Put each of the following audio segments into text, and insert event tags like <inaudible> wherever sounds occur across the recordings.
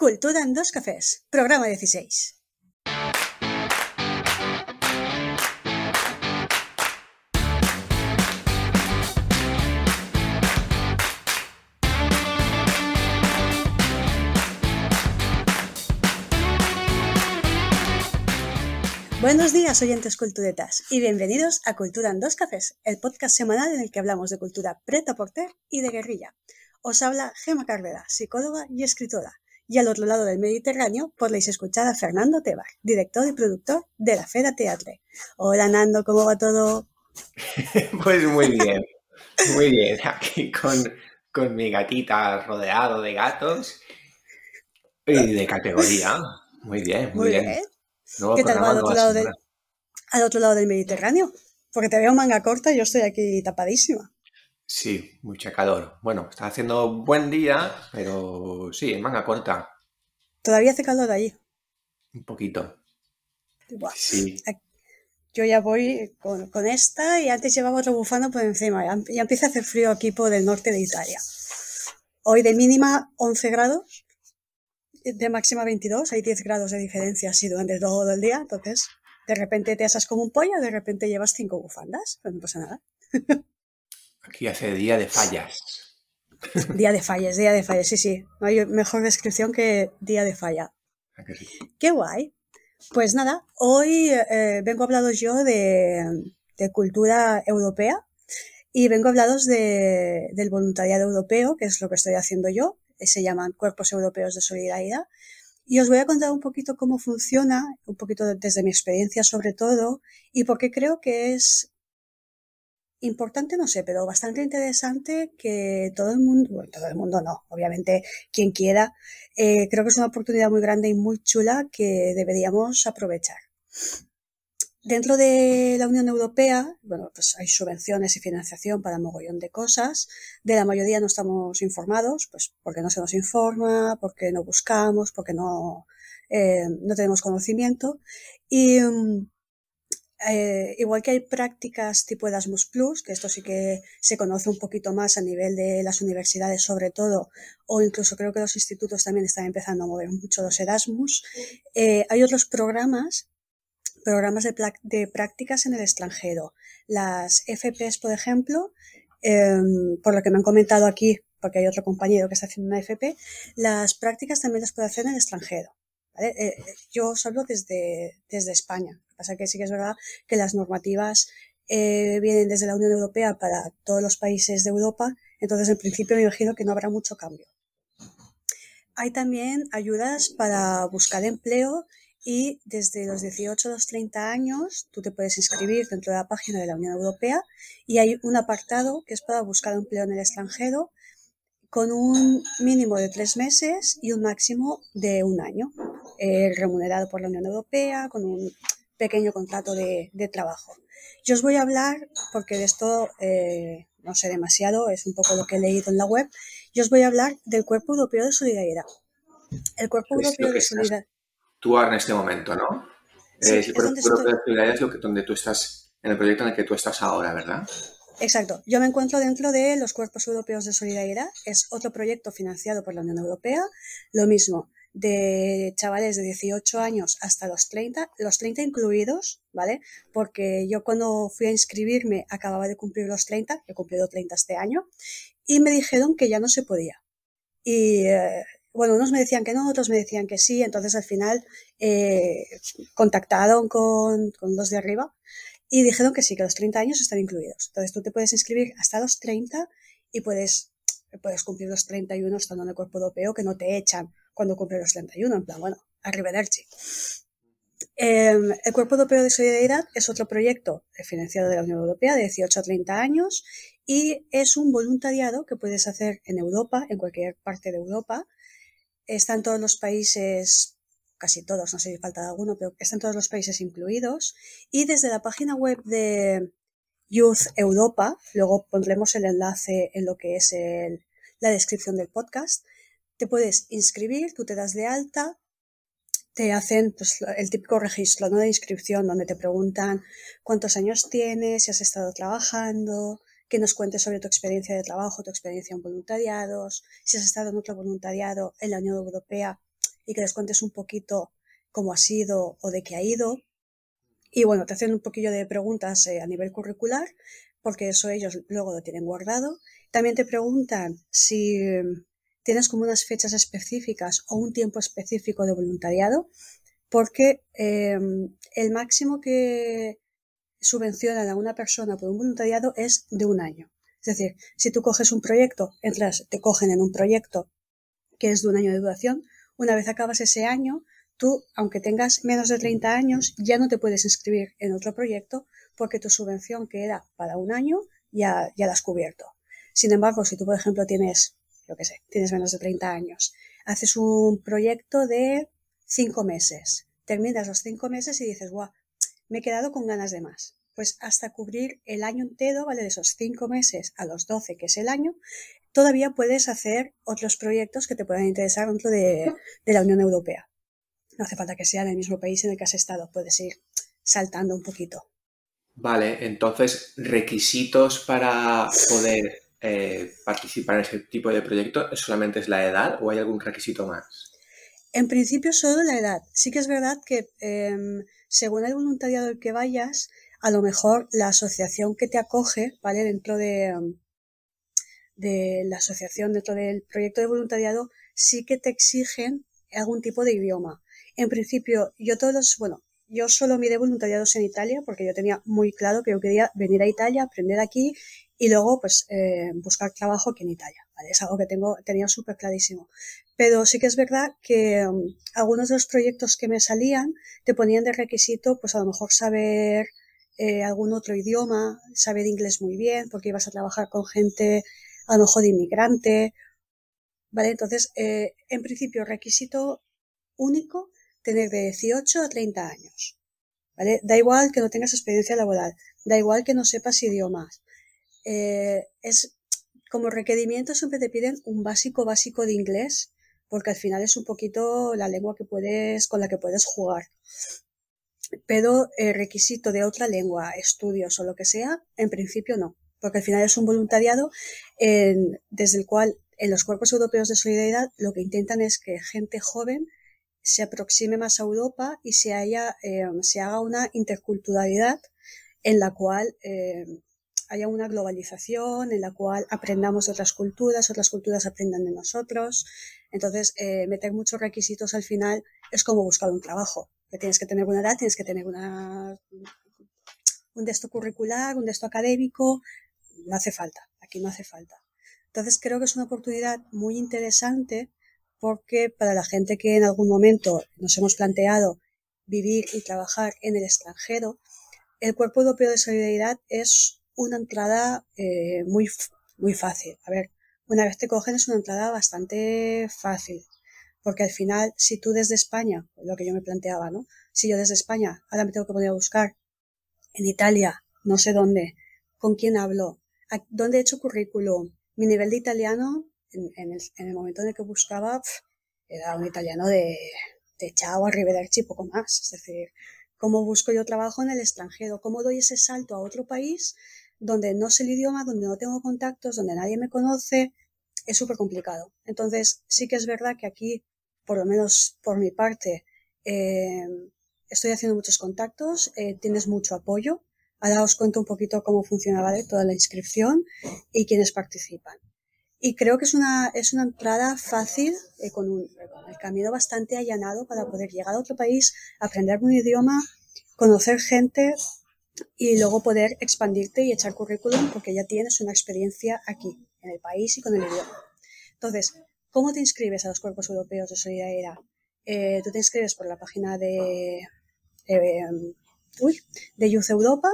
Cultura en dos cafés, programa 16. Buenos días, oyentes culturetas, y bienvenidos a Cultura en dos cafés, el podcast semanal en el que hablamos de cultura preta porter y de guerrilla. Os habla Gema Carrera, psicóloga y escritora, y al otro lado del Mediterráneo podéis escuchar a Fernando Tebar, director y productor de la Fera Teatre. Hola Nando, ¿cómo va todo? <laughs> pues muy bien, muy bien, aquí con, con mi gatita rodeado de gatos y de categoría. Muy bien, muy, bien. ¿Qué tal va al otro, lado del, al otro lado del Mediterráneo? Porque te veo manga corta y yo estoy aquí tapadísima. Sí, mucha calor. Bueno, está haciendo buen día, pero sí, en manga corta. ¿Todavía hace calor allí? Un poquito. Sí. Yo ya voy con, esta y antes llevaba otro bufando por encima. Ya, empieza a hacer frío aquí por el norte de Italia. Hoy de mínima 11 grados, de máxima 22, hay 10 grados de diferencia así durante todo el día. Entonces, de repente te asas como un pollo, de repente llevas cinco bufandas, pero no pasa nada. <laughs> Aquí hace día de fallas. Día de fallas, día de fallas, sí, sí. No hay mejor descripción que día de falla. Ah, Qué guay. Pues nada, hoy eh, vengo a hablaros yo de, cultura europea y vengo a hablaros de, del voluntariado europeo, que es lo que estoy haciendo yo. Se llaman Cuerpos Europeos de Solidaridad. Y os voy a contar un poquito cómo funciona, un poquito desde mi experiencia sobre todo, y por qué creo que es importante, no sé, pero bastante interesante que todo el mundo, bueno, todo el mundo no, obviamente quien quiera, eh, creo que es una oportunidad muy grande y muy chula que deberíamos aprovechar. Dentro de la Unión Europea, bueno, pues hay subvenciones y financiación para mogollón de cosas. De la mayoría no estamos informados, pues porque no se nos informa, porque no buscamos, porque no, eh, no tenemos conocimiento. Y, mm, eh, igual que hay prácticas tipo Erasmus Plus, que esto sí que se conoce un poquito más a nivel de las universidades sobre todo, o incluso creo que los institutos también están empezando a mover mucho los Erasmus, eh, hay otros programas, programas de, prácticas en el extranjero. Las FPs, por ejemplo, em, por lo que me han comentado aquí, porque hay otro compañero que está haciendo una FP, las prácticas también las puede hacer en el extranjero. Eh, yo os hablo desde, España. Pasa que sí que es verdad que las normativas eh, vienen desde la Unión Europea para todos los países de Europa, entonces en principio me imagino que no habrá mucho cambio. Hay también ayudas para buscar empleo y desde los 18 a los 30 años tú te puedes inscribir dentro de la página de la Unión Europea y hay un apartado que es para buscar empleo en el extranjero con un mínimo de tres meses y un máximo de un año, eh, remunerado por la Unión Europea, con un pequeño contrato de, trabajo. Yo os voy a hablar, porque de esto eh, no sé demasiado, es un poco lo que he leído en la web, yo os voy a hablar del Cuerpo Europeo de Solidaridad. El Cuerpo Europeo de Solidaridad. Tú en este momento, ¿no? Sí, el Cuerpo Europeo de Solidaridad es lo que, donde tú estás, en el proyecto en el que tú estás ahora, ¿verdad? Exacto. Yo me encuentro dentro de los Cuerpos Europeos de Solidaridad. Es otro proyecto financiado por la Unión Europea. Lo mismo, de chavales de 18 años hasta los 30, los 30 incluidos, ¿vale? Porque yo cuando fui a inscribirme acababa de cumplir los 30, he cumplido 30 este año, y me dijeron que ya no se podía. Y eh, bueno, unos me decían que no, otros me decían que sí, entonces al final eh, contactaron con, con los de arriba y dijeron que sí, que los 30 años están incluidos. Entonces tú te puedes inscribir hasta los 30 y puedes, puedes cumplir los 31 estando en el cuerpo europeo que no te echan cuando cumple los 31, en plan, bueno, arrivederci. Eh, el Cuerpo Europeo de Solidaridad es otro proyecto financiado de la Unión Europea de 18 a 30 años y es un voluntariado que puedes hacer en Europa, en cualquier parte de Europa. Están todos los países, casi todos, no sé si falta alguno, pero están todos los países incluidos. Y desde la página web de Youth Europa, luego pondremos el enlace en lo que es la descripción del podcast, te puedes inscribir, tú te das de alta, te hacen pues, el típico registro de inscripción donde te preguntan cuántos años tienes, si has estado trabajando, que nos cuentes sobre tu experiencia de trabajo, tu experiencia en voluntariados, si has estado en otro voluntariado en la Unión Europea y que les cuentes un poquito cómo ha sido o de qué ha ido. Y bueno, te hacen un poquillo de preguntas eh, a nivel curricular, porque eso ellos luego lo tienen guardado. También te preguntan si tienes como unas fechas específicas o un tiempo específico de voluntariado, porque em, el máximo que subvencionan a una persona por un voluntariado es de un año. Es decir, si tú coges un proyecto, entras, te cogen en un proyecto que es de un año de duración, una vez acabas ese año, tú, aunque tengas menos de 30 años, ya no te puedes inscribir en otro proyecto porque tu subvención que era para un año ya, ya la has cubierto. Sin embargo, si tú, por ejemplo, tienes, yo qué sé, tienes menos de 30 años, haces un proyecto de 5 meses, terminas los 5 meses y dices, guau, me he quedado con ganas de más. Pues hasta cubrir el año entero, ¿vale? De esos 5 meses a los 12, que es el año, todavía puedes hacer otros proyectos que te puedan interesar dentro de, de la Unión Europea. No hace falta que sea en el mismo país en el que has estado, puedes ir saltando un poquito. Vale, entonces, requisitos para poder eh, participar en ese tipo de proyecto solamente es la edad o hay algún requisito más? En principio solo la edad. Sí que es verdad que em, según el voluntariado al que vayas, a lo mejor la asociación que te acoge, ¿vale? Dentro de, em, de la asociación, dentro del proyecto de voluntariado, sí que te exigen algún tipo de idioma. En principio, yo todos, bueno, yo solo miré voluntariados en Italia porque yo tenía muy claro que yo quería venir a Italia, aprender aquí y luego pues eh, buscar trabajo aquí en Italia. ¿vale? Es algo que tengo, tenía súper clarísimo. Pero sí que es verdad que um, algunos de los proyectos que me salían te ponían de requisito pues a lo mejor saber eh, algún otro idioma, saber inglés muy bien porque ibas a trabajar con gente a lo mejor de inmigrante. ¿Vale? Entonces, eh, en principio, requisito único tener de 18 a 30 años. ¿Vale? Da igual que no tengas experiencia laboral, da igual que no sepas idiomas. Eh, es como requerimiento siempre te piden un básico básico de inglés, porque al final es un poquito la lengua que puedes, con la que puedes jugar. Pero el requisito de otra lengua, estudios o lo que sea, en principio no, porque al final es un voluntariado desde el cual en los cuerpos europeos de solidaridad lo que intentan es que gente joven se aproxime más a Europa y se, haya, eh, se haga una interculturalidad en la cual eh, haya una globalización, en la cual aprendamos otras culturas, otras culturas aprendan de nosotros. Entonces, eh, meter muchos requisitos al final es como buscar un trabajo. Que tienes que tener una edad, tienes que tener una, un texto curricular, un texto académico. No hace falta, aquí no hace falta. Entonces, creo que es una oportunidad muy interesante porque para la gente que en algún momento nos hemos planteado vivir y trabajar en el extranjero, el Cuerpo Europeo de Solidaridad es una entrada eh, muy, muy fácil. A ver, una vez te cogen es una entrada bastante fácil, porque al final, si tú desde España, lo que yo me planteaba, ¿no? Si yo desde España ahora me tengo que poner a buscar en Italia, no sé dónde, con quién hablo, dónde he hecho currículum, mi nivel de italiano en, el, momento en el que buscaba, era un italiano de, de chao, arrivederci, poco más. Es decir, ¿cómo busco yo trabajo en el extranjero? ¿Cómo doy ese salto a otro país donde no sé el idioma, donde no tengo contactos, donde nadie me conoce? Es súper complicado. Entonces, sí que es verdad que aquí, por lo menos por mi parte, eh, estoy haciendo muchos contactos, eh, tienes mucho apoyo. Ahora os cuento un poquito cómo funcionaba toda la inscripción y quiénes participan. Y creo que es una, es una entrada fácil, eh, con, un, el camino bastante allanado para poder llegar a otro país, aprender un idioma, conocer gente y luego poder expandirte y echar currículum porque ya tienes una experiencia aquí, en el país y con el idioma. Entonces, ¿cómo te inscribes a los cuerpos europeos de solidaridad? Eh, tú te inscribes por la página de, eh, de Youth Europa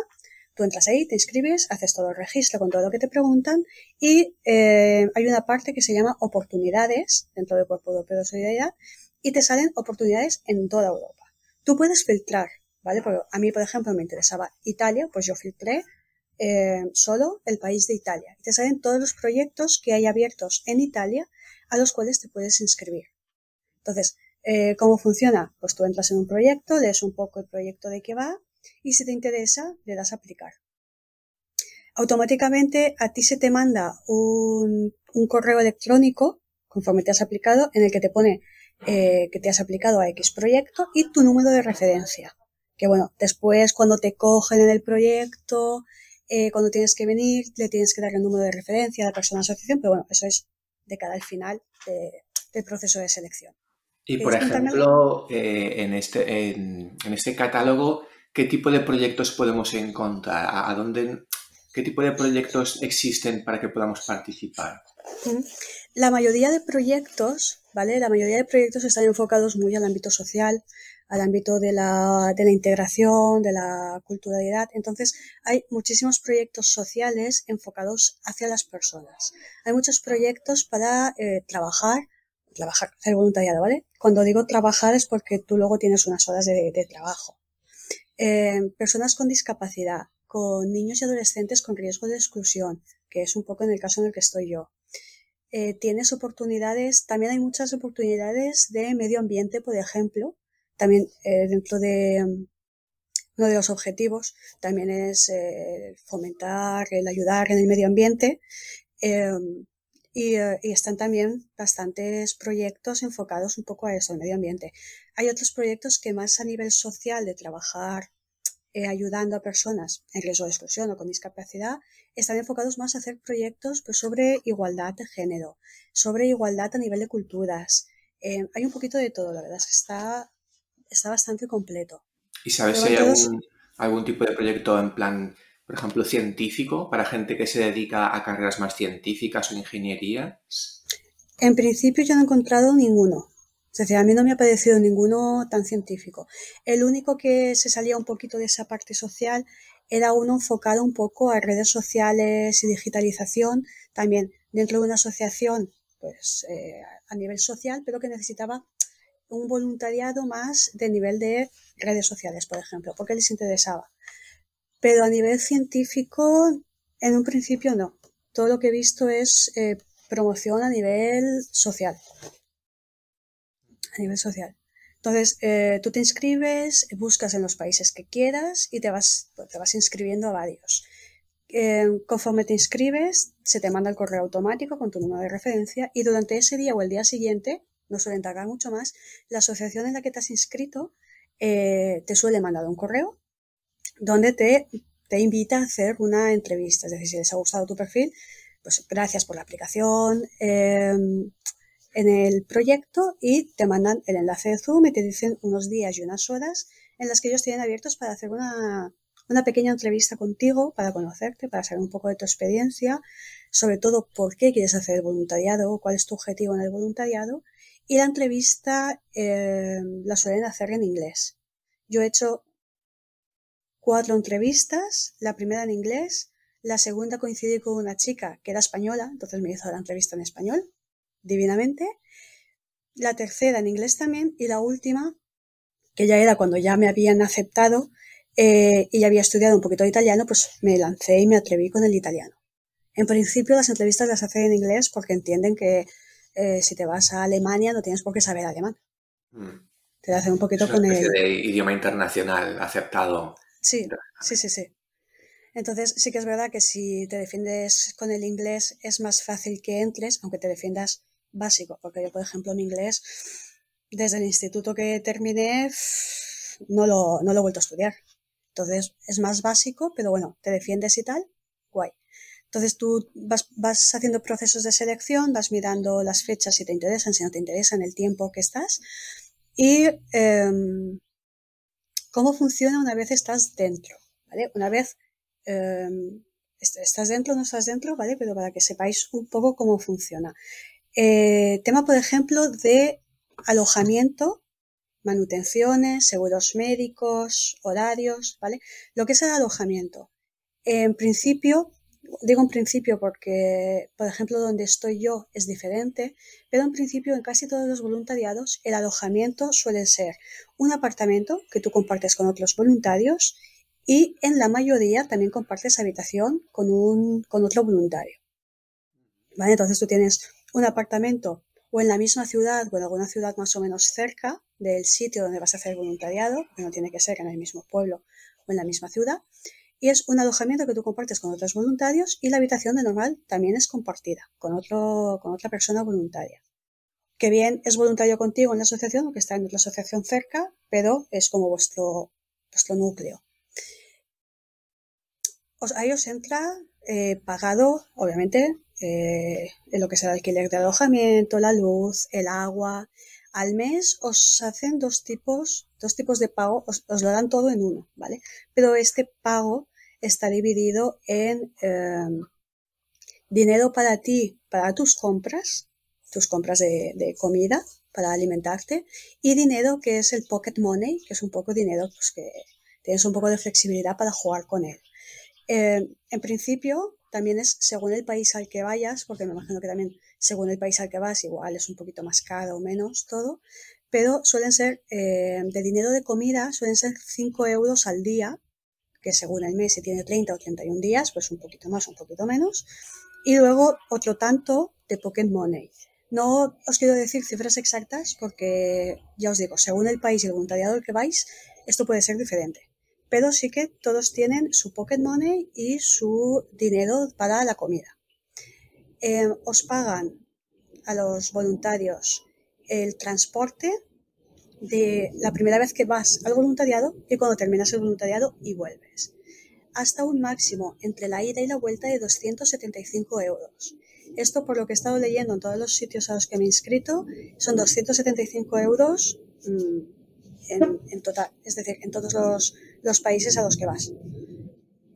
Tú entras ahí, te inscribes, haces todo el registro con todo lo que te preguntan y eh, hay una parte que se llama oportunidades dentro del Cuerpo Europeo de Solidaridad y te salen oportunidades en toda Europa. Tú puedes filtrar, ¿vale? Porque a mí, por ejemplo, me interesaba Italia, pues yo filtré eh, solo el país de Italia. Te salen todos los proyectos que hay abiertos en Italia a los cuales te puedes inscribir. Entonces, eh, ¿cómo funciona? Pues tú entras en un proyecto, lees un poco el proyecto de qué va, y si te interesa le das a aplicar. Automáticamente a ti se te manda un, correo electrónico conforme te has aplicado en el que te pone eh, que te has aplicado a X proyecto y tu número de referencia. Que bueno, después cuando te cogen en el proyecto, eh, cuando tienes que venir, le tienes que dar el número de referencia a la persona de asociación, pero bueno, eso es de cara al final del proceso de selección. Y por ejemplo, eh, en, este, en, este catálogo, ¿qué tipo de proyectos podemos encontrar? ¿A, dónde, ¿Qué tipo de proyectos existen para que podamos participar? La mayoría de proyectos, ¿vale? La mayoría de proyectos están enfocados muy al ámbito social, al ámbito de la, de la integración, de la culturalidad. Entonces, hay muchísimos proyectos sociales enfocados hacia las personas. Hay muchos proyectos para eh, trabajar trabajar, hacer voluntariado, ¿vale? Cuando digo trabajar es porque tú luego tienes unas horas de, trabajo. Eh, personas con discapacidad, con niños y adolescentes con riesgo de exclusión, que es un poco en el caso en el que estoy yo. Eh, tienes oportunidades, también hay muchas oportunidades de medio ambiente, por ejemplo, también eh, dentro de mm, uno de los objetivos también es fomentar el ayudar en el medio ambiente eh, y, están también bastantes proyectos enfocados un poco a eso, al medio ambiente. Hay otros proyectos que más a nivel social de trabajar eh, ayudando a personas en riesgo de exclusión o con discapacidad, están enfocados más a hacer proyectos pues, sobre igualdad de género, sobre igualdad a nivel de culturas. Eh, hay un poquito de todo, la verdad es que está, está bastante completo. ¿Y sabes si hay algún, algún tipo de proyecto en plan por ejemplo, científico para gente que se dedica a carreras más científicas o ingeniería? En principio yo no he encontrado ninguno. Es decir, a mí no me ha parecido ninguno tan científico. El único que se salía un poquito de esa parte social era uno enfocado un poco a redes sociales y digitalización, también dentro de una asociación pues, eh, a nivel social, pero que necesitaba un voluntariado más de nivel de redes sociales, por ejemplo, porque les interesaba pero a nivel científico, en un principio no. Todo lo que he visto es eh, promoción a nivel social. A nivel social. Entonces, eh, tú te inscribes, buscas en los países que quieras y te vas, pues, te vas inscribiendo a varios. Eh, conforme te inscribes, se te manda el correo automático con tu número de referencia y durante ese día o el día siguiente, no suelen tardar mucho más, la asociación en la que te has inscrito te suele mandar un correo donde te, te invita a hacer una entrevista. Es decir, si les ha gustado tu perfil, pues gracias por la aplicación em, en el proyecto y te mandan el enlace de Zoom y te dicen unos días y unas horas en las que ellos tienen abiertos para hacer una, una pequeña entrevista contigo, para conocerte, para saber un poco de tu experiencia, sobre todo por qué quieres hacer el voluntariado, cuál es tu objetivo en el voluntariado. Y la entrevista em, la suelen hacer en inglés. Yo he hecho cuatro entrevistas, la primera en inglés, la segunda coincidí con una chica que era española, entonces me hizo la entrevista en español, divinamente, la tercera en inglés también y la última, que ya era cuando ya me habían aceptado eh, y ya había estudiado un poquito de italiano, pues me lancé y me atreví con el italiano. En principio las entrevistas las hacen en inglés porque entienden que eh, si te vas a Alemania no tienes por qué saber alemán. Mm. Te hacen un poquito con el... de idioma internacional aceptado Sí, sí, sí, sí. Entonces sí que es verdad que si te defiendes con el inglés es más fácil que entres, aunque te defiendas básico, porque yo, por ejemplo, mi inglés, desde el instituto que terminé, no lo, no lo he vuelto a estudiar. Entonces es más básico, pero bueno, te defiendes y tal. Entonces tú vas, haciendo procesos de selección, vas mirando las fechas si te interesan, si no te interesan, el tiempo que estás. Y em, cómo funciona una vez estás dentro, ¿vale? Una vez em, estás dentro, no estás dentro, ¿vale? Pero para que sepáis un poco cómo funciona. Eh, tema, por ejemplo, de alojamiento, manutenciones, seguros médicos, horarios, ¿vale? Lo que es el alojamiento. En principio, digo en principio porque, por ejemplo, donde estoy yo es diferente, pero en principio en casi todos los voluntariados el alojamiento suele ser un apartamento que tú compartes con otros voluntarios y en la mayoría también compartes habitación con, un, con otro voluntario. ¿Vale? Entonces tú tienes un apartamento o en la misma ciudad o en alguna ciudad más o menos cerca del sitio donde vas a hacer voluntariado, que no tiene que ser en el mismo pueblo o en la misma ciudad, y es un alojamiento que tú compartes con otros voluntarios y la habitación de normal también es compartida con, otra persona voluntaria. que bien es voluntario contigo en la asociación o que está en la asociación cerca, pero es como vuestro, vuestro núcleo. Os, ahí os entra eh, pagado, obviamente, eh, lo que sea el alquiler de alojamiento, la luz, el agua. Al mes os hacen dos tipos, dos tipos de pago, os, lo dan todo en uno, ¿vale? Pero este pago está dividido en em, dinero para ti, para tus compras, tus compras de, comida para alimentarte, y dinero que es el pocket money, que es un poco dinero pues, que tienes un poco de flexibilidad para jugar con él. Eh, en principio, también es según el país al que vayas, porque me imagino que también según el país al que vas, igual es un poquito más caro o menos todo, pero suelen ser eh, de dinero de comida, suelen ser 5 euros al día, que según el mes, si tiene 30 o 31 días, pues un poquito más, un poquito menos, y luego otro tanto de Pocket Money. No os quiero decir cifras exactas porque ya os digo, según el país y el voluntariado al que vais, esto puede ser diferente pero sí que todos tienen su pocket money y su dinero para la comida. Eh, os pagan a los voluntarios el transporte de la primera vez que vas al voluntariado y cuando terminas el voluntariado y vuelves. Hasta un máximo entre la ida y la vuelta de 275 euros. Esto, por lo que he estado leyendo en todos los sitios a los que me he inscrito, son 275 euros mm, en, total, es decir, en todos los, países a los que vas.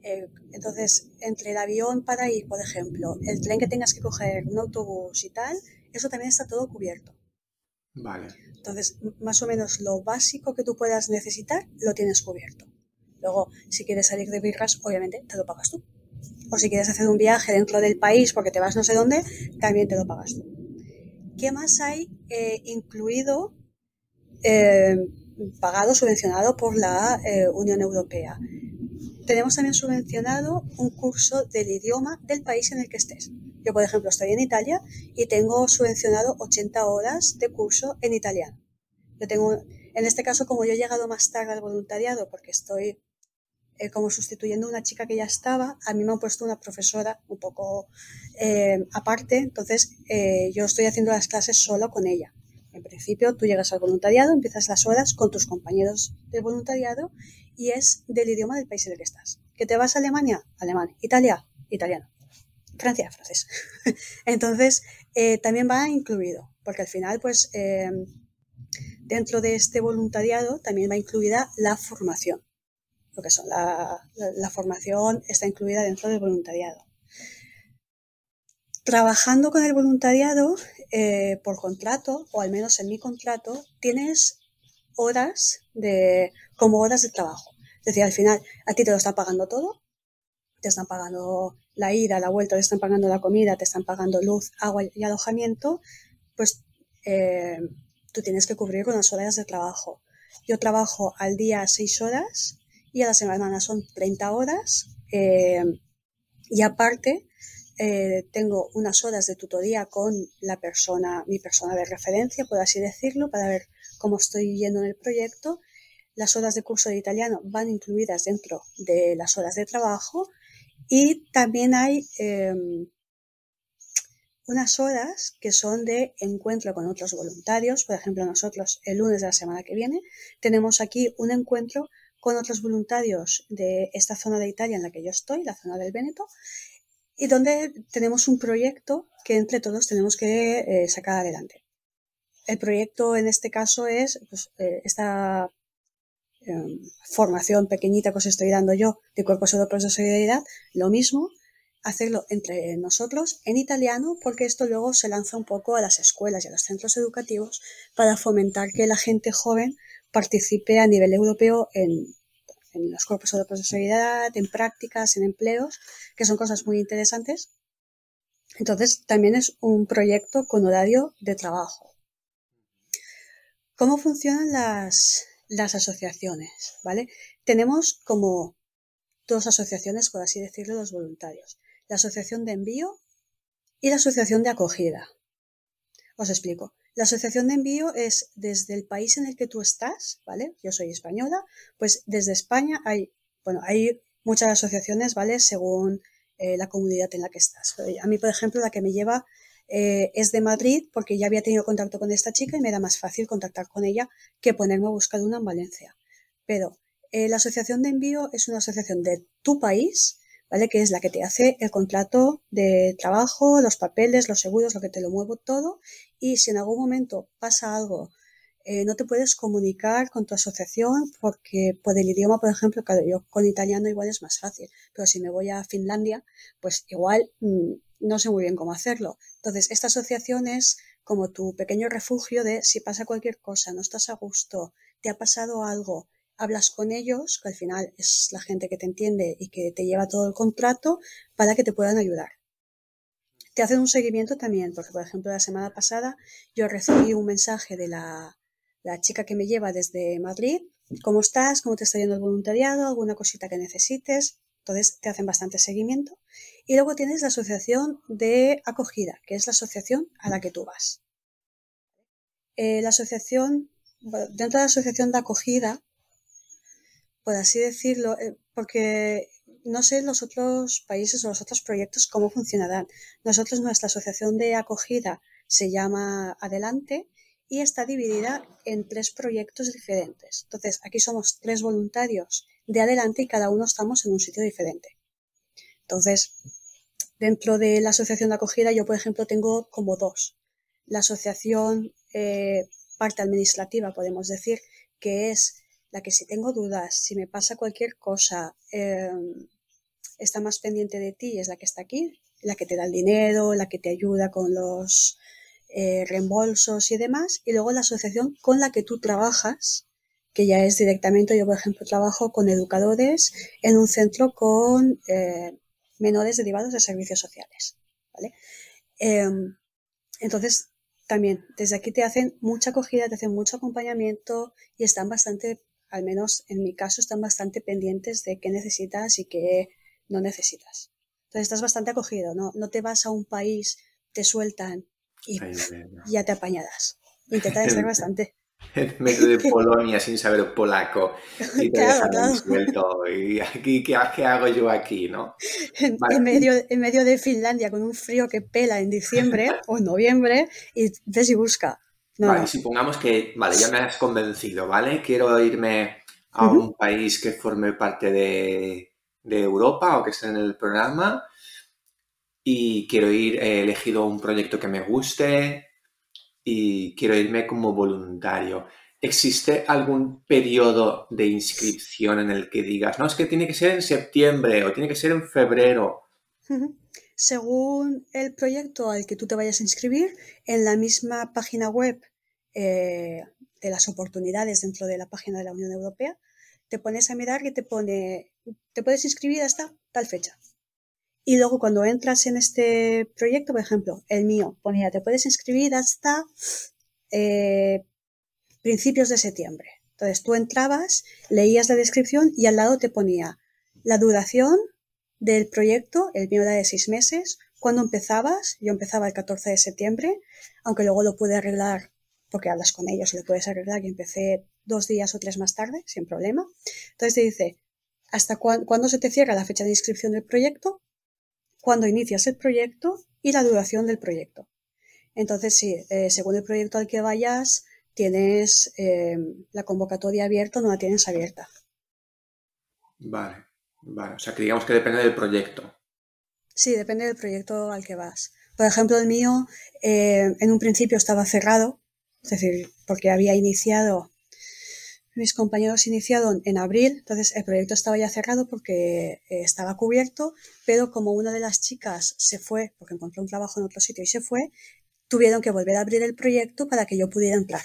Eh, entonces, entre el avión para ir, por ejemplo, el tren que tengas que coger, un autobús y tal, eso también está todo cubierto. Vale. Entonces, más o menos lo básico que tú puedas necesitar lo tienes cubierto. Luego, si quieres salir de birras, obviamente te lo pagas tú. O si quieres hacer un viaje dentro del país porque te vas no sé dónde, también te lo pagas tú. ¿Qué más hay eh, incluido eh, pagado, subvencionado por la eh, Unión Europea. Tenemos también subvencionado un curso del idioma del país en el que estés. Por ejemplo, estoy en Italia y tengo subvencionado 80 horas de curso en italiano. Yo tengo, en este caso, como yo he llegado más tarde al voluntariado, porque estoy eh, como sustituyendo a una chica que ya estaba, a mí me han puesto una profesora un poco eh, aparte, entonces yo estoy haciendo las clases solo con ella. En principio, tú llegas al voluntariado, empiezas las horas con tus compañeros de voluntariado y es del idioma del país en el que estás. ¿Que te vas a Alemania? Alemán. Italia, italiano. Francia, francés. <laughs> Entonces, eh, también va incluido, porque al final, pues, eh, dentro de este voluntariado también va incluida la formación. Lo que son la formación está incluida dentro del voluntariado. Trabajando con el voluntariado eh, por contrato, o al menos en mi contrato, tienes horas de, como horas de trabajo. Es decir, al final a ti te lo están pagando todo, te están pagando la ida, la vuelta, te están pagando la comida, te están pagando luz, agua y alojamiento, pues eh, tú tienes que cubrir con las horas de trabajo. Yo trabajo al día seis horas y a la semana son 30 horas eh, y aparte eh, tengo unas horas de tutoría con la persona, mi persona de referencia, por así decirlo, para ver cómo estoy yendo en el proyecto. Las horas de curso de italiano van incluidas dentro de las horas de trabajo y también hay em, unas horas que son de encuentro con otros voluntarios. Por ejemplo, nosotros el lunes de la semana que viene tenemos aquí un encuentro con otros voluntarios de esta zona de Italia en la que yo estoy, la zona del Véneto, y donde tenemos un proyecto que entre todos tenemos que eh, sacar adelante. El proyecto en este caso es pues, eh, esta em, formación pequeñita que os estoy dando yo de cuerpos europeos de solidaridad, lo mismo, hacerlo entre nosotros en italiano, porque esto luego se lanza un poco a las escuelas y a los centros educativos para fomentar que la gente joven participe a nivel europeo en, en los cuerpos de solidaridad, en prácticas, en empleos, que son cosas muy interesantes. Entonces, también es un proyecto con horario de trabajo. ¿Cómo funcionan las, las asociaciones? ¿Vale? Tenemos como dos asociaciones, por así decirlo, los voluntarios. La asociación de envío y la asociación de acogida. Os explico. La asociación de envío es desde el país en el que tú estás, ¿vale? Yo soy española, pues desde España hay, bueno, hay muchas asociaciones, ¿vale? Según eh, la comunidad en la que estás. A mí, por ejemplo, la que me lleva eh, es de Madrid porque ya había tenido contacto con esta chica y me era más fácil contactar con ella que ponerme a buscar una en Valencia. Pero eh, la asociación de envío es una asociación de tu país, ¿vale? Que es la que te hace el contrato de trabajo, los papeles, los seguros, lo que te lo muevo todo. Y si en algún momento pasa algo, eh, no te puedes comunicar con tu asociación porque por el idioma, por ejemplo, claro, yo con italiano igual es más fácil, pero si me voy a Finlandia, pues igual mm, no sé muy bien cómo hacerlo. Entonces, esta asociación es como tu pequeño refugio de si pasa cualquier cosa, no estás a gusto, te ha pasado algo, hablas con ellos, que al final es la gente que te entiende y que te lleva todo el contrato para que te puedan ayudar. Te hacen un seguimiento también, porque por ejemplo la semana pasada yo recibí un mensaje de la, la chica que me lleva desde Madrid, ¿cómo estás? ¿Cómo te está yendo el voluntariado? ¿Alguna cosita que necesites? Entonces te hacen bastante seguimiento. Y luego tienes la asociación de acogida, que es la asociación a la que tú vas. Eh, la asociación, dentro de la asociación de acogida, por así decirlo, eh, porque no sé los otros países o los otros proyectos cómo funcionarán. Nosotros, nuestra asociación de acogida se llama Adelante y está dividida en tres proyectos diferentes. Entonces, aquí somos tres voluntarios de adelante y cada uno estamos en un sitio diferente. Entonces, dentro de la asociación de acogida, yo, por ejemplo, tengo como dos. La asociación, eh, parte administrativa, podemos decir, que es la que si tengo dudas, si me pasa cualquier cosa, em, está más pendiente de ti, es la que está aquí, la que te da el dinero, la que te ayuda con los eh, reembolsos y demás. Y luego la asociación con la que tú trabajas, que ya es directamente, yo por ejemplo trabajo con educadores en un centro con eh, menores derivados de servicios sociales. ¿vale? Em, entonces, también desde aquí te hacen mucha acogida, te hacen mucho acompañamiento y están bastante, al menos en mi caso, están bastante pendientes de qué necesitas y qué no necesitas. Entonces estás bastante acogido, ¿no? No te vas a un país, te sueltan y ya te apañadas. Intenta estar <laughs> bastante en medio de Polonia sin saber polaco y te claro, suelto. ¿Y aquí, ¿qué, hago yo aquí, no? En, medio, en medio de Finlandia con un frío que pela en diciembre o noviembre y ves y busca. vale, supongamos que, vale, ya me has convencido, ¿vale? Quiero irme a un país que forme parte de, de Europa o que esté en el programa y quiero ir, he elegido un proyecto que me guste, y quiero irme como voluntario. ¿Existe algún periodo de inscripción en el que digas, no, es que tiene que ser en septiembre o tiene que ser en febrero? Según el proyecto al que tú te vayas a inscribir, en la misma página web eh, de las oportunidades dentro de la página de la Unión Europea, te pones a mirar y te pone, te puedes inscribir hasta tal fecha. Y luego cuando entras en este proyecto, por ejemplo, el mío ponía, te puedes inscribir hasta eh, principios de septiembre. Entonces tú entrabas, leías la descripción y al lado te ponía la duración del proyecto, el mío era de seis meses, cuando empezabas, yo empezaba el 14 de septiembre, aunque luego lo pude arreglar porque hablas con ellos y lo puedes arreglar y empecé dos días o tres más tarde, sin problema. Entonces te dice, hasta cuándo se te cierra la fecha de inscripción del proyecto cuando inicias el proyecto y la duración del proyecto. Entonces, sí, eh, según el proyecto al que vayas, tienes eh, la convocatoria abierta o no la tienes abierta. Vale, vale. O sea, que digamos que depende del proyecto. Sí, depende del proyecto al que vas. Por ejemplo, el mío eh, en un principio estaba cerrado, es decir, porque había iniciado mis compañeros iniciaron en abril, entonces el proyecto estaba ya cerrado porque eh, estaba cubierto, pero como una de las chicas se fue, porque encontró un trabajo en otro sitio y se fue, tuvieron que volver a abrir el proyecto para que yo pudiera entrar.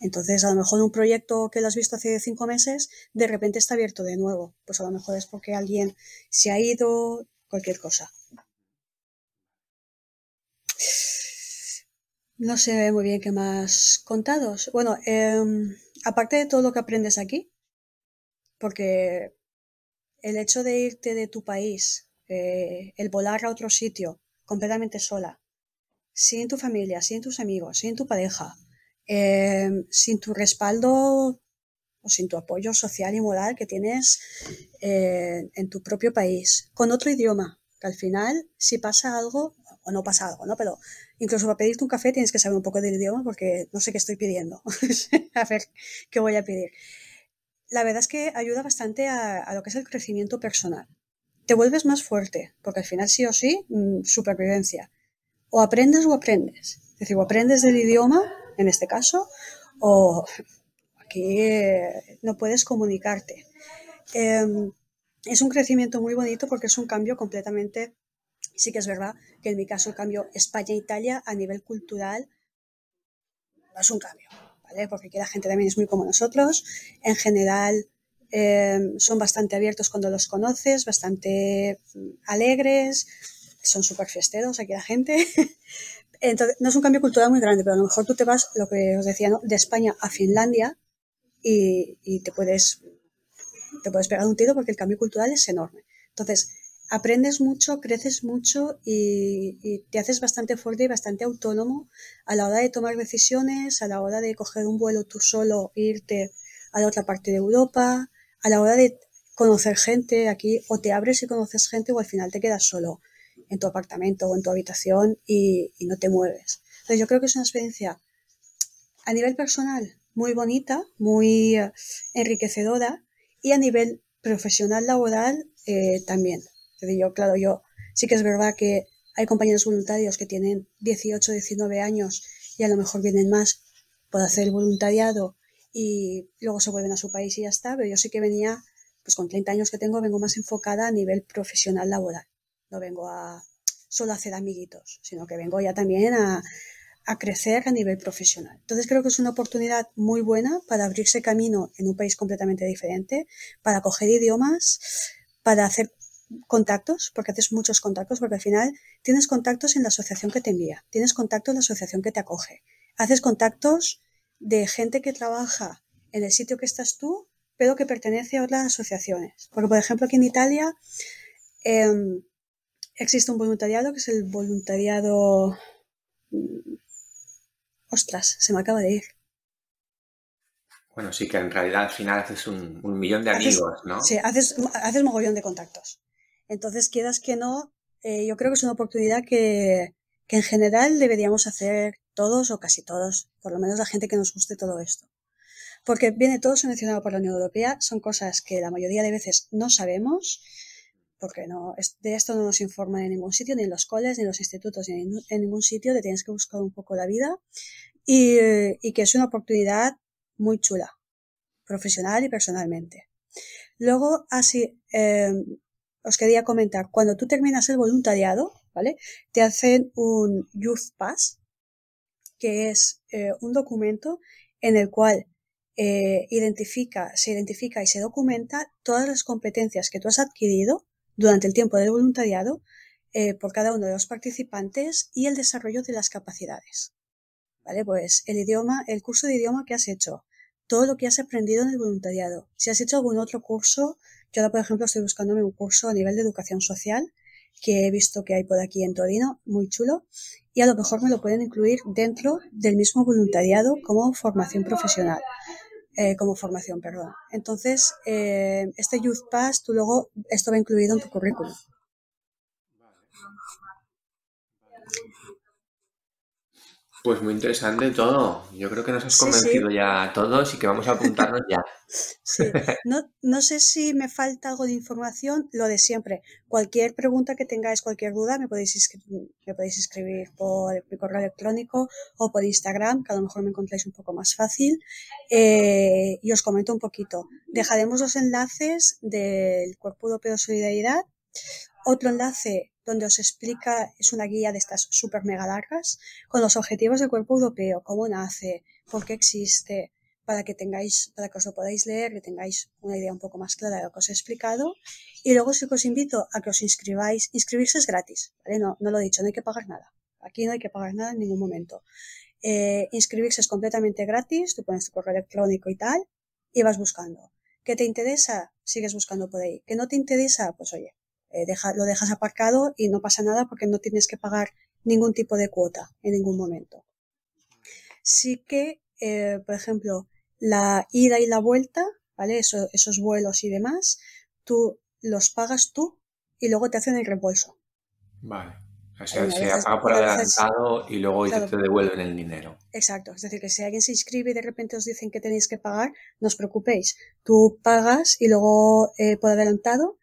Entonces, a lo mejor un proyecto que lo has visto hace cinco meses, de repente está abierto de nuevo. Pues a lo mejor es porque alguien se ha ido, cualquier cosa. No sé muy bien qué más contados. Bueno, eh, aparte de todo lo que aprendes aquí, porque el hecho de irte de tu país, eh, el volar a otro sitio completamente sola, sin tu familia, sin tus amigos, sin tu pareja, eh, sin tu respaldo o sin tu apoyo social y moral que tienes eh, en tu propio país, con otro idioma, que al final, si pasa algo, o no pasa algo, ¿no? Pero incluso para pedirte un café tienes que saber un poco del idioma porque no sé qué estoy pidiendo. <laughs> a ver qué voy a pedir. La verdad es que ayuda bastante a, lo que es el crecimiento personal. Te vuelves más fuerte, porque al final sí o sí, mm, supervivencia. O aprendes o aprendes. Es decir, o aprendes del idioma, en este caso, o aquí eh, no puedes comunicarte. Em, es un crecimiento muy bonito porque es un cambio completamente Sí que es verdad que en mi caso el cambio España-Italia a nivel cultural no es un cambio, ¿vale? Porque aquí la gente también es muy como nosotros. En general eh, son bastante abiertos cuando los conoces, bastante mm, alegres, son súper fiesteros aquí la gente. <laughs> Entonces, no es un cambio cultural muy grande, pero a lo mejor tú te vas, lo que os decía, ¿no? de España a Finlandia y, y te puedes te puedes pegar un tiro porque el cambio cultural es enorme. Entonces, aprendes mucho, creces mucho y, te haces bastante fuerte y bastante autónomo a la hora de tomar decisiones, a la hora de coger un vuelo tú solo e irte a la otra parte de Europa, a la hora de conocer gente aquí, o te abres y conoces gente o al final te quedas solo en tu apartamento o en tu habitación y, no te mueves. Entonces yo creo que es una experiencia a nivel personal muy bonita, muy eh, enriquecedora y a nivel profesional laboral eh, también yo, claro, yo sí que es verdad que hay compañeros voluntarios que tienen 18, 19 años y a lo mejor vienen más por hacer el voluntariado y luego se vuelven a su país y ya está, pero yo sí que venía, pues con 30 años que tengo, vengo más enfocada a nivel profesional laboral. No vengo a solo a hacer amiguitos, sino que vengo ya también a, a crecer a nivel profesional. Entonces creo que es una oportunidad muy buena para abrirse camino en un país completamente diferente, para coger idiomas, para hacer contactos, porque haces muchos contactos, porque al final tienes contactos en la asociación que te envía, tienes contactos en la asociación que te acoge, haces contactos de gente que trabaja en el sitio que estás tú, pero que pertenece a otras asociaciones. Porque, por ejemplo, aquí en Italia em, existe un voluntariado que es el voluntariado... Mm, ostras, se me acaba de ir. Bueno, sí que en realidad al final haces un, millón de amigos, ¿no? Sí, haces, haces mogollón de contactos. Entonces, quieras que no, eh, yo creo que es una oportunidad que, que en general deberíamos hacer todos o casi todos, por lo menos la gente que nos guste todo esto. Porque viene todo subvencionado por la Unión Europea, son cosas que la mayoría de veces no sabemos, porque no, de esto no nos informan en ningún sitio, ni en los coles, ni en los institutos, ni en, ningún sitio, te tienes que buscar un poco la vida, y, que es una oportunidad muy chula, profesional y personalmente. Luego, así, eh, os quería comentar, cuando tú terminas el voluntariado, ¿vale? Te hacen un Youth Pass, que es eh, un documento en el cual eh, se identifica y se documenta todas las competencias que tú has adquirido durante el tiempo del voluntariado eh, por cada uno de los participantes y el desarrollo de las capacidades. ¿Vale? Pues el idioma, el curso de idioma que has hecho, todo lo que has aprendido en el voluntariado. Si has hecho algún otro curso yo ahora, por ejemplo, estoy buscándome un curso a nivel de educación social que he visto que hay por aquí en Torino, muy chulo, y a lo mejor me lo pueden incluir dentro del mismo voluntariado como formación profesional, eh, como formación, perdón. Entonces, eh, este Youth Pass, tú luego, esto va incluido en tu currículum. Pues muy interesante todo. Yo creo que nos has convencido ya a todos y que vamos a apuntarnos ya. <laughs> Sí. No, no, sé si me falta algo de información, lo de siempre. Cualquier pregunta que tengáis, cualquier duda, me podéis, me podéis escribir por mi correo electrónico o por Instagram, que a lo mejor me encontráis un poco más fácil. Eh, y os comento un poquito. Dejaremos los enlaces del Cuerpo Europeo de Solidaridad. Otro enlace donde os explica, es una guía de estas super mega largas, con los objetivos del cuerpo europeo, cómo nace, por qué existe, para que tengáis, para que os lo podáis leer, que tengáis una idea un poco más clara de lo que os he explicado. Y luego sí que os invito a que os inscribáis. Inscribirse es gratis, ¿vale? No, no lo he dicho, no hay que pagar nada. Aquí no hay que pagar nada en ningún momento. Eh, inscribirse es completamente gratis, tú pones tu correo electrónico y tal, y vas buscando. ¿Qué te interesa? Sigues buscando por ahí. ¿Qué no te interesa? Pues oye, eh, lo dejas aparcado y no pasa nada porque no tienes que pagar ningún tipo de cuota en ningún momento. Sí que, eh, por ejemplo, la ida y la vuelta, ¿vale? esos vuelos y demás, tú los pagas tú y luego te hacen el reembolso. Vale. O sea, se paga por adelantado y luego te devuelven el dinero. Exacto. Es decir, que si alguien se inscribe y de repente os dicen que tenéis que pagar, no os preocupéis. Tú pagas y luego eh, por adelantado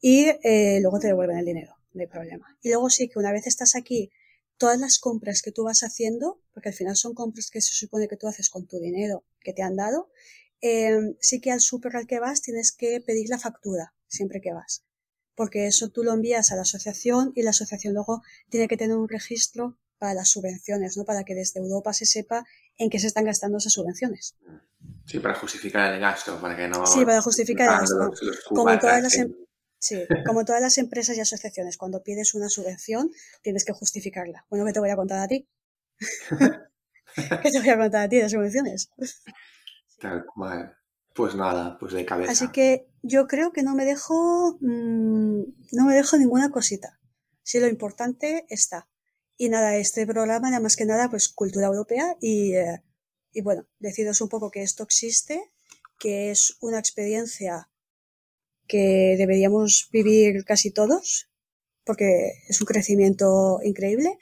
y eh, luego te devuelven el dinero. No hay problema. Y luego sí que una vez estás aquí, todas las compras que tú vas haciendo, porque al final son compras que se supone que tú haces con tu dinero que te han dado, eh, sí que al súper al que vas tienes que pedir la factura siempre que vas porque eso tú lo envías a la asociación y la asociación luego tiene que tener un registro para las subvenciones, ¿no? Para que desde Europa se sepa en qué se están gastando esas subvenciones. Sí, para justificar el gasto, para que no... Sí, para justificar el gasto. como, todas las, em- sí, como todas las empresas y asociaciones, cuando pides una subvención tienes que justificarla. Bueno, ¿qué te voy a contar a ti? <laughs> ¿Qué te voy a contar a ti de subvenciones? Tal cual. Pues nada, pues de cabeza. Así que yo creo que no me dejo, mm, no me dejo ninguna cosita. Si lo importante está. Y nada, este programa, nada más que nada, pues cultura europea y, eh, y bueno, deciros un poco que esto existe, que es una experiencia que deberíamos vivir casi todos, porque es un crecimiento increíble.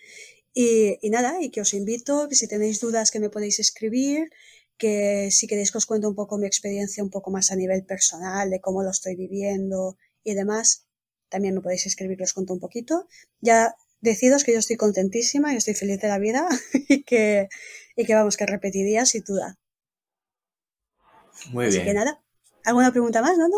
Y, y nada, y que os invito, que si tenéis dudas que me podéis escribir, que si queréis que os cuente un poco mi experiencia un poco más a nivel personal, de cómo lo estoy viviendo y demás, también me podéis escribir, os cuento un poquito. Ya decidos que yo estoy contentísima y estoy feliz de la vida <laughs> y que, y que vamos, que repetiría sin duda. Muy Así bien. que nada, ¿alguna pregunta más, no?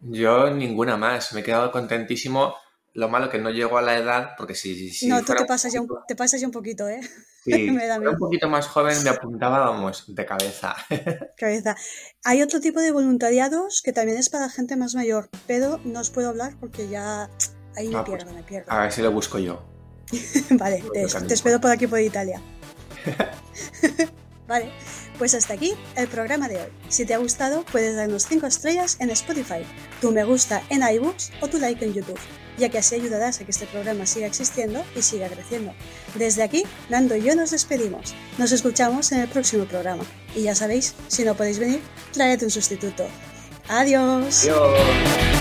Yo ninguna más, me he quedado contentísimo lo malo que no llego a la edad, porque si... si no, tú te pasas, ya un, te pasas ya un poquito, ¿eh? <laughs> Sí, <laughs> me da un poquito más joven me apuntaba, vamos, de cabeza. <laughs> cabeza. Hay otro tipo de voluntariados que también es para gente más mayor, pero no os puedo hablar porque ya <tsk> ahí me ah, pues, pierdo, me pierdo. A ver si lo busco yo. vale, te, te espero por aquí por Italia. Vale, pues hasta aquí el programa de hoy. Si te ha gustado, puedes darnos 5 estrellas en Spotify, tu me gusta en iBooks o tu like en YouTube ya que así ayudarás a que este programa siga existiendo y siga creciendo. Desde aquí, Nando y yo nos despedimos. Nos escuchamos en el próximo programa. Y ya sabéis, si no podéis venir, traed un sustituto. Adiós. Adiós.